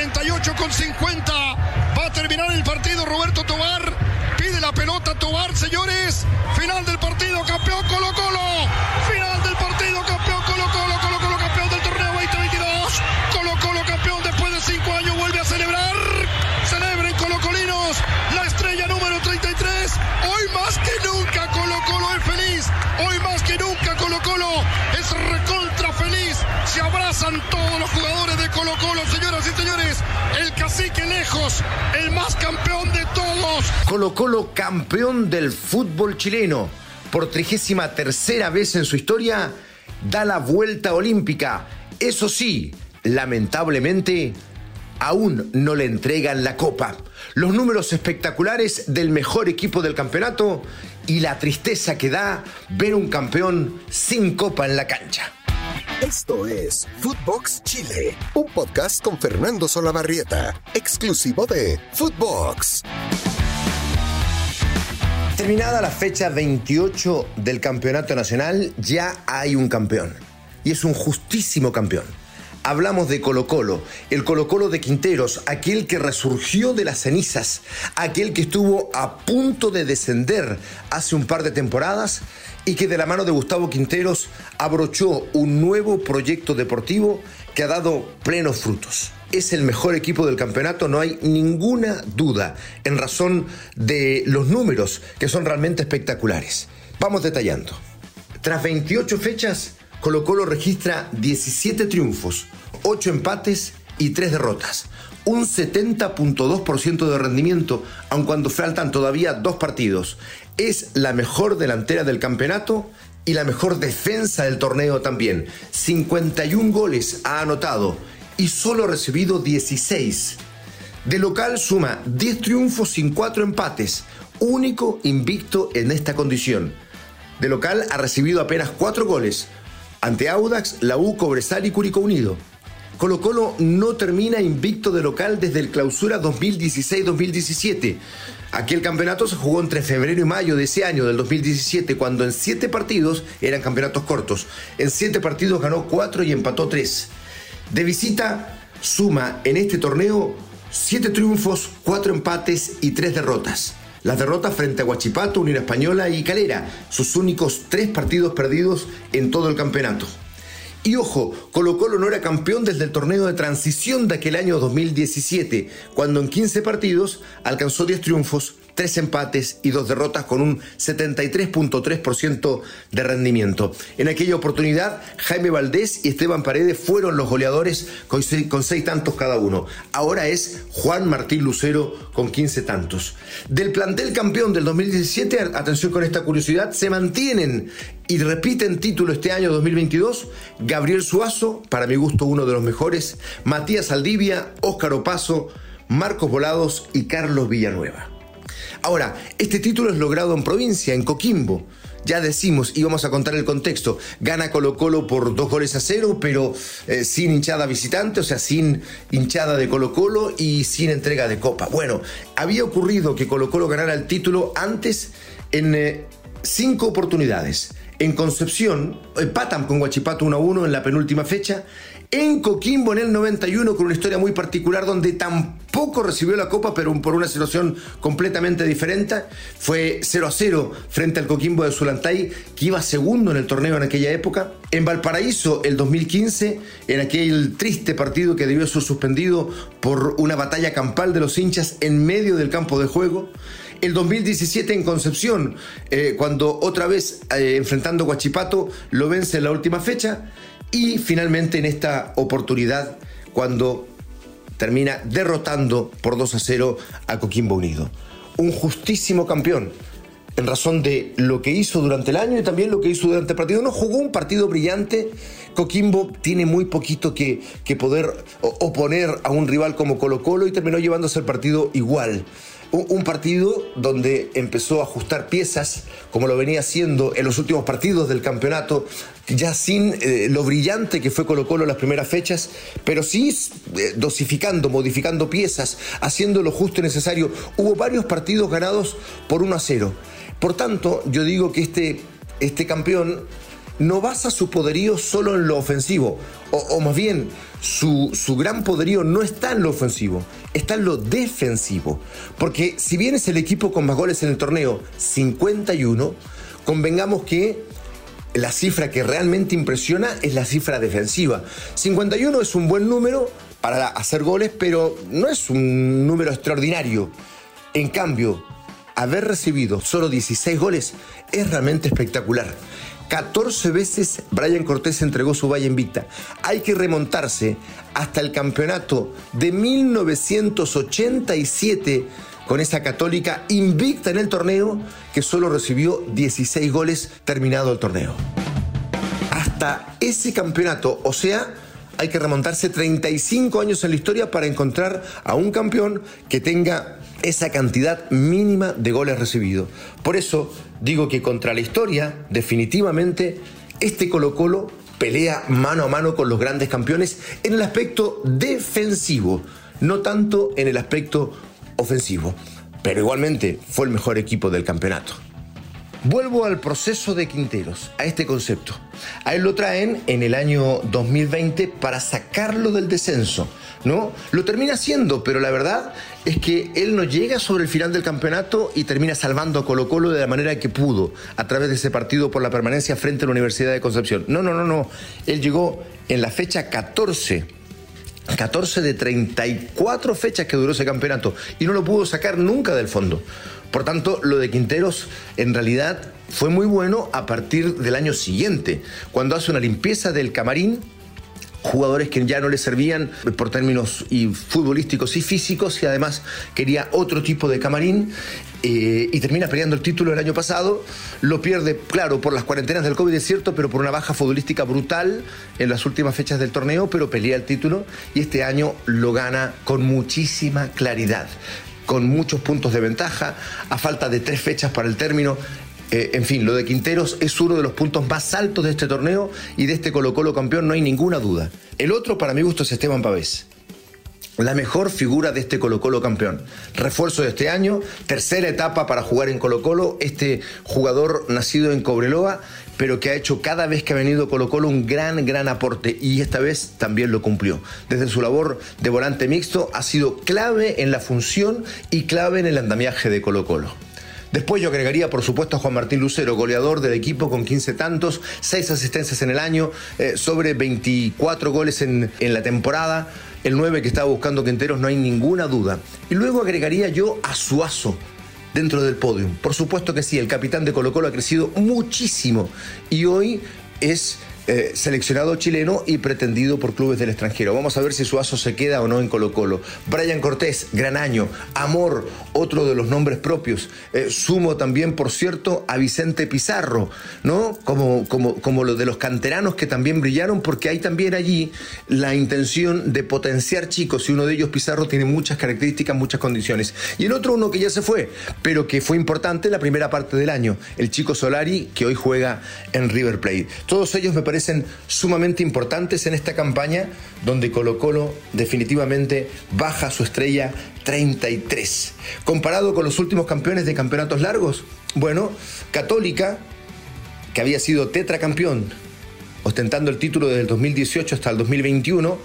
48 con 50. Va a terminar el partido Roberto Tobar. Pide la pelota Tobar, señores. Final del partido, campeón Colo Colo. Final del partido, campeón Colo Colo. Colo Colo campeón del torneo 2022. Colo Colo campeón después de cinco años vuelve a celebrar. Celebren Colocolinos. La estrella número 33. Hoy más que nunca Colo Colo es feliz. Hoy más que nunca Colo Colo. Abrazan todos los jugadores de Colo Colo, señoras y señores. El cacique lejos, el más campeón de todos. Colo Colo campeón del fútbol chileno. Por trigésima tercera vez en su historia, da la vuelta olímpica. Eso sí, lamentablemente, aún no le entregan la copa. Los números espectaculares del mejor equipo del campeonato y la tristeza que da ver un campeón sin copa en la cancha. Esto es Footbox Chile, un podcast con Fernando Solabarrieta, exclusivo de Footbox. Terminada la fecha 28 del Campeonato Nacional, ya hay un campeón. Y es un justísimo campeón. Hablamos de Colo Colo, el Colo Colo de Quinteros, aquel que resurgió de las cenizas, aquel que estuvo a punto de descender hace un par de temporadas y que de la mano de Gustavo Quinteros abrochó un nuevo proyecto deportivo que ha dado plenos frutos. Es el mejor equipo del campeonato, no hay ninguna duda, en razón de los números que son realmente espectaculares. Vamos detallando. Tras 28 fechas, Colo Colo registra 17 triunfos, 8 empates y 3 derrotas. Un 70.2% de rendimiento, aun cuando faltan todavía dos partidos. Es la mejor delantera del campeonato y la mejor defensa del torneo también. 51 goles ha anotado y solo ha recibido 16. De local suma 10 triunfos sin 4 empates, único invicto en esta condición. De local ha recibido apenas 4 goles, ante Audax, la U, Cobresal y Curicó Unido. Colo Colo no termina invicto de local desde el clausura 2016-2017. Aquel campeonato se jugó entre febrero y mayo de ese año, del 2017, cuando en siete partidos eran campeonatos cortos. En siete partidos ganó cuatro y empató tres. De visita, suma en este torneo siete triunfos, cuatro empates y tres derrotas. Las derrotas frente a Huachipato, Unión Española y Calera, sus únicos tres partidos perdidos en todo el campeonato. Y ojo, Colo Colo no era campeón desde el torneo de transición de aquel año 2017, cuando en 15 partidos alcanzó 10 triunfos, 3 empates y 2 derrotas con un 73.3% de rendimiento. En aquella oportunidad, Jaime Valdés y Esteban Paredes fueron los goleadores con 6 tantos cada uno. Ahora es Juan Martín Lucero con 15 tantos. Del plantel campeón del 2017, atención con esta curiosidad, se mantienen y repiten título este año 2022 Gabriel Suazo, para mi gusto uno de los mejores, Matías Aldivia, Óscar Opaso, Marcos Volados y Carlos Villanueva. Ahora, este título es logrado en provincia, en Coquimbo. Ya decimos, y vamos a contar el contexto, gana Colo Colo por dos goles a cero, pero eh, sin hinchada visitante, o sea, sin hinchada de Colo Colo y sin entrega de copa. Bueno, había ocurrido que Colo Colo ganara el título antes en eh, cinco oportunidades. En Concepción, empatan con Guachipato 1 a 1 en la penúltima fecha. En Coquimbo en el 91 con una historia muy particular donde tampoco recibió la copa, pero por una situación completamente diferente. Fue 0 a 0 frente al Coquimbo de Zulantay, que iba segundo en el torneo en aquella época. En Valparaíso el 2015, en aquel triste partido que debió ser suspendido por una batalla campal de los hinchas en medio del campo de juego el 2017 en Concepción, eh, cuando otra vez eh, enfrentando a Guachipato lo vence en la última fecha y finalmente en esta oportunidad cuando termina derrotando por 2 a 0 a Coquimbo Unido. Un justísimo campeón en razón de lo que hizo durante el año y también lo que hizo durante el partido. No jugó un partido brillante. Coquimbo tiene muy poquito que, que poder oponer a un rival como Colo Colo y terminó llevándose el partido igual un, partido donde empezó a ajustar piezas, como lo venía haciendo en los últimos partidos del campeonato, ya sin eh, lo brillante que fue Colo Colo las primeras fechas, pero sí eh, dosificando, modificando piezas, haciendo lo justo y necesario. Hubo varios partidos ganados por 1 a 0. Por tanto, yo digo que este, este campeón no basa su poderío solo en lo ofensivo, o, más bien su, su, gran poderío no está en lo ofensivo, está en lo defensivo. Porque si bien es el equipo con más goles en el torneo, 51, convengamos que la cifra que realmente impresiona es la cifra defensiva. 51 es un buen número para hacer goles, pero no es un número extraordinario. En cambio, haber recibido solo 16 goles es realmente espectacular. 14 veces Brian Cortés entregó su valla invicta. Hay que remontarse hasta el campeonato de 1987 con esa católica invicta en el torneo que solo recibió 16 goles terminado el torneo. Hasta ese campeonato, o sea, hay que remontarse 35 años en la historia para encontrar a un campeón que tenga esa cantidad mínima de goles recibidos. Por eso digo que contra la historia, definitivamente, este Colo Colo pelea mano a mano con los grandes campeones en el aspecto defensivo, no tanto en el aspecto ofensivo. Pero igualmente fue el mejor equipo del campeonato. Vuelvo al proceso de Quinteros, a este concepto. A él lo traen en el año 2020 para sacarlo del descenso, ¿no? Lo termina haciendo, pero la verdad es que él no llega sobre el final del campeonato y termina salvando a Colo Colo de la manera que pudo, a través de ese partido por la permanencia frente a la Universidad de Concepción. No, no, no, no. Él llegó en la fecha 14 14 de 34 fechas que duró ese campeonato y no lo pudo sacar nunca del fondo. Por tanto, lo de Quinteros en realidad fue muy bueno a partir del año siguiente, cuando hace una limpieza del camarín jugadores que ya no le servían por términos y futbolísticos y físicos y además quería otro tipo de camarín eh, y termina peleando el título el año pasado, lo pierde, claro, por las cuarentenas del COVID, es cierto, pero por una baja futbolística brutal en las últimas fechas del torneo, pero pelea el título y este año lo gana con muchísima claridad con muchos puntos de ventaja, a falta de tres fechas para el término, eh, en fin, lo de Quinteros es uno de los puntos más altos de este torneo y de este Colo Colo campeón no hay ninguna duda. El otro para mi gusto es Esteban Pavés. La mejor figura de este Colo Colo campeón. Refuerzo de este año, tercera etapa para jugar en Colo Colo. Este jugador nacido en Cobreloa, pero que ha hecho cada vez que ha venido Colo Colo un gran, gran aporte y esta vez también lo cumplió. Desde su labor de volante mixto ha sido clave en la función y clave en el andamiaje de Colo Colo. Después yo agregaría, por supuesto, a Juan Martín Lucero, goleador del equipo con 15 tantos, 6 asistencias en el año, eh, sobre 24 goles en, en la temporada. El 9 que estaba buscando Quinteros, no hay ninguna duda. Y luego agregaría yo a Suazo dentro del podio. Por supuesto que sí, el capitán de Colo Colo ha crecido muchísimo y hoy es eh, seleccionado chileno y pretendido por clubes del extranjero. Vamos a ver si Suazo se queda o no en Colo Colo. Brian Cortés, gran año. Amor, otro de los nombres propios. Eh, sumo también, por cierto, a Vicente Pizarro, ¿no? Como, como, como lo de los canteranos que también brillaron, porque hay también allí la intención de potenciar chicos y uno de ellos, Pizarro, tiene muchas características, muchas condiciones. Y el otro, uno que ya se fue, pero que fue importante la primera parte del año, el chico Solari, que hoy juega en River Plate. Todos ellos me parecen sumamente importantes en esta campaña donde Colo Colo definitivamente baja su estrella 33. Comparado con los últimos campeones de campeonatos largos, bueno, Católica, que había sido tetracampeón, ostentando el título desde el 2018 hasta el 2021,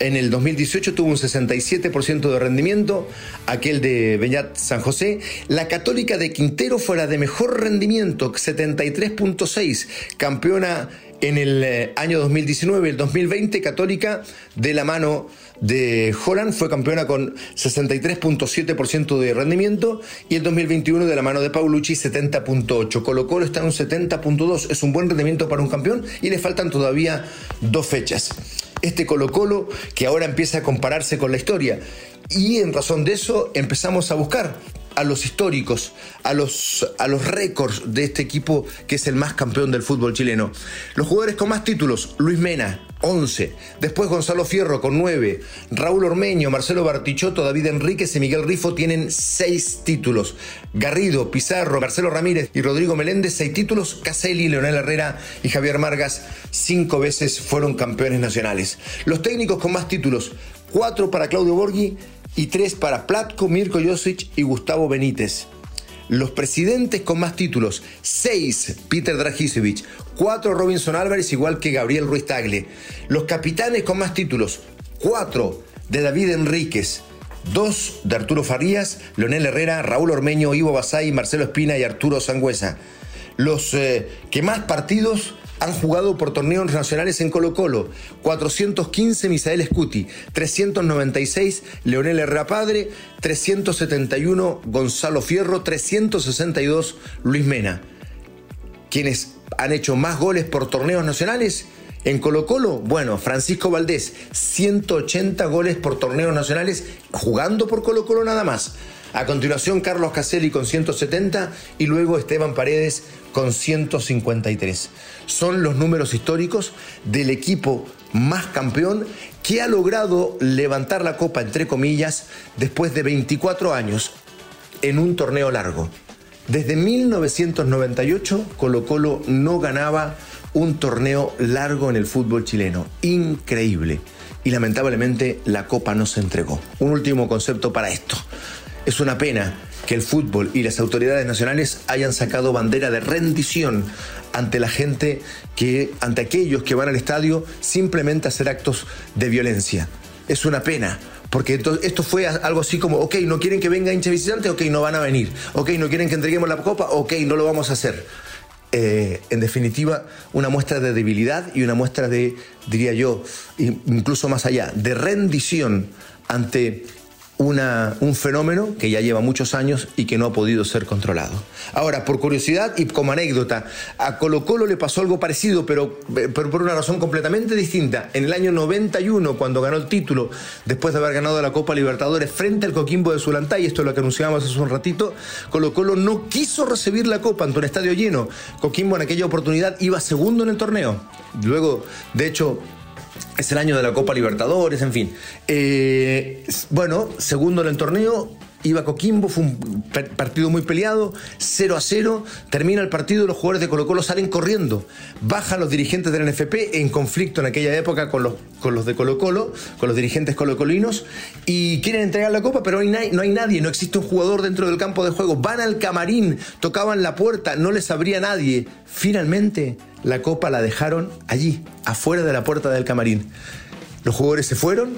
en el 2018 tuvo un 67% de rendimiento, aquel de Beñat San José. La Católica de Quintero fue la de mejor rendimiento, 73.6, campeona en el eh, año 2019, el 2020, Católica, de la mano de Holland, fue campeona con 63.7% de rendimiento y el 2021 de la mano de Paulucci 70.8. Colo Colo está en un 70.2, es un buen rendimiento para un campeón y le faltan todavía dos fechas. Este Colo Colo que ahora empieza a compararse con la historia y en razón de eso empezamos a buscar a los históricos, a los, a los récords de este equipo que es el más campeón del fútbol chileno. Los jugadores con más títulos, Luis Mena, 11. Después Gonzalo Fierro con 9. Raúl Ormeño, Marcelo Bartichotto, David Enríquez y Miguel Rifo tienen 6 títulos. Garrido, Pizarro, Marcelo Ramírez y Rodrigo Meléndez, 6 títulos. Caselli, Leonel Herrera y Javier Margas, 5 veces fueron campeones nacionales. Los técnicos con más títulos, 4 para Claudio Borghi, y tres para Platko, Mirko Josic y Gustavo Benítez. Los presidentes con más títulos, seis Peter Dragicevic, cuatro Robinson Álvarez, igual que Gabriel Ruiz Tagle. Los capitanes con más títulos, cuatro de David Enríquez, dos de Arturo Farías, Leonel Herrera, Raúl Ormeño, Ivo Basay, Marcelo Espina y Arturo Sangüesa. Los eh, que más partidos han jugado por torneos nacionales en Colo Colo. 415 Misael Scuti, 396 Leonel Herrera Padre, 371 Gonzalo Fierro, 362 Luis Mena. Quienes han hecho más goles por torneos nacionales en Colo Colo, bueno, Francisco Valdés, 180 goles por torneos nacionales jugando por Colo Colo nada más. A continuación, Carlos Caselli con 170 y luego Esteban Paredes con 153. Son los números históricos del equipo más campeón que ha logrado levantar la copa, entre comillas, después de 24 años en un torneo largo. Desde 1998 Colo Colo no ganaba un torneo largo en el fútbol chileno. Increíble. Y lamentablemente la copa no se entregó. Un último concepto para esto. Es una pena que el fútbol y las autoridades nacionales hayan sacado bandera de rendición ante la gente que, ante aquellos que van al estadio simplemente a hacer actos de violencia. Es una pena, porque esto fue algo así como, ok, no quieren que venga hincha visitante, ok, no van a venir, ok, no quieren que entreguemos la copa, ok, no lo vamos a hacer. Eh, en definitiva, una muestra de debilidad y una muestra de, diría yo, incluso más allá, de rendición ante una, un fenómeno que ya lleva muchos años y que no ha podido ser controlado. Ahora, por curiosidad y como anécdota, a Colo Colo le pasó algo parecido, pero, pero, por una razón completamente distinta. En el año 91, cuando ganó el título, después de haber ganado la Copa Libertadores frente al Coquimbo de Zulantay, esto es lo que anunciábamos hace un ratito, Colo Colo no quiso recibir la Copa ante un estadio lleno. Coquimbo en aquella oportunidad iba segundo en el torneo. Luego, de hecho, es el año de la Copa Libertadores, en fin. Eh, bueno, segundo en el torneo, iba Coquimbo, fue un partido muy peleado, 0 a 0, termina el partido, los jugadores de Colo Colo salen corriendo, bajan los dirigentes del NFP en conflicto en aquella época con los, con los de Colo Colo, con los dirigentes colocolinos, y quieren entregar la copa, pero no hay, no hay nadie, no existe un jugador dentro del campo de juego, van al camarín, tocaban la puerta, no les abría nadie, finalmente la copa la dejaron allí, afuera de la puerta del camarín. Los jugadores se fueron,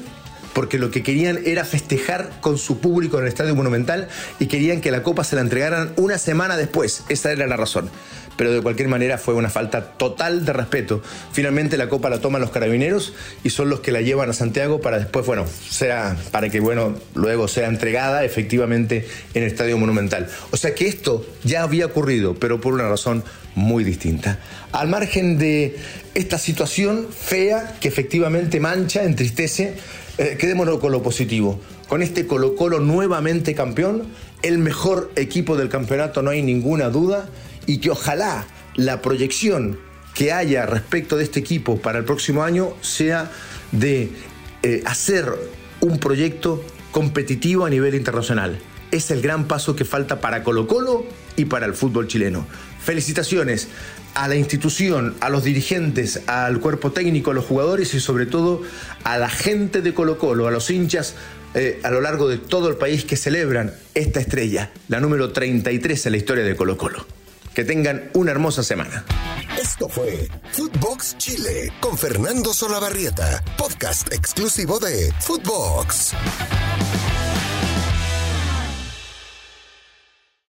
porque lo que querían era festejar con su público en el Estadio Monumental y querían que la copa se la entregaran una semana después. Esa era la razón. Pero de cualquier manera fue una falta total de respeto. Finalmente la copa la toman los carabineros y son los que la llevan a Santiago para después, bueno, sea, para que, bueno, luego sea entregada efectivamente en el Estadio Monumental. O sea que esto ya había ocurrido, pero por una razón muy distinta. Al margen de esta situación fea que efectivamente mancha, entristece, eh, quedémonos con lo positivo. Con este Colo Colo nuevamente campeón, el mejor equipo del campeonato, no hay ninguna duda, y que ojalá la proyección que haya respecto de este equipo para el próximo año sea de eh, hacer un proyecto competitivo a nivel internacional. Es el gran paso que falta para Colo Colo y para el fútbol chileno. Felicitaciones a la institución, a los dirigentes, al cuerpo técnico, a los jugadores y sobre todo a la gente de Colo Colo, a los hinchas eh, a lo largo de todo el país que celebran esta estrella, la número 33 en la historia de Colo Colo. Que tengan una hermosa semana. Esto fue Footbox Chile con Fernando Solabarrieta, podcast exclusivo de Footbox.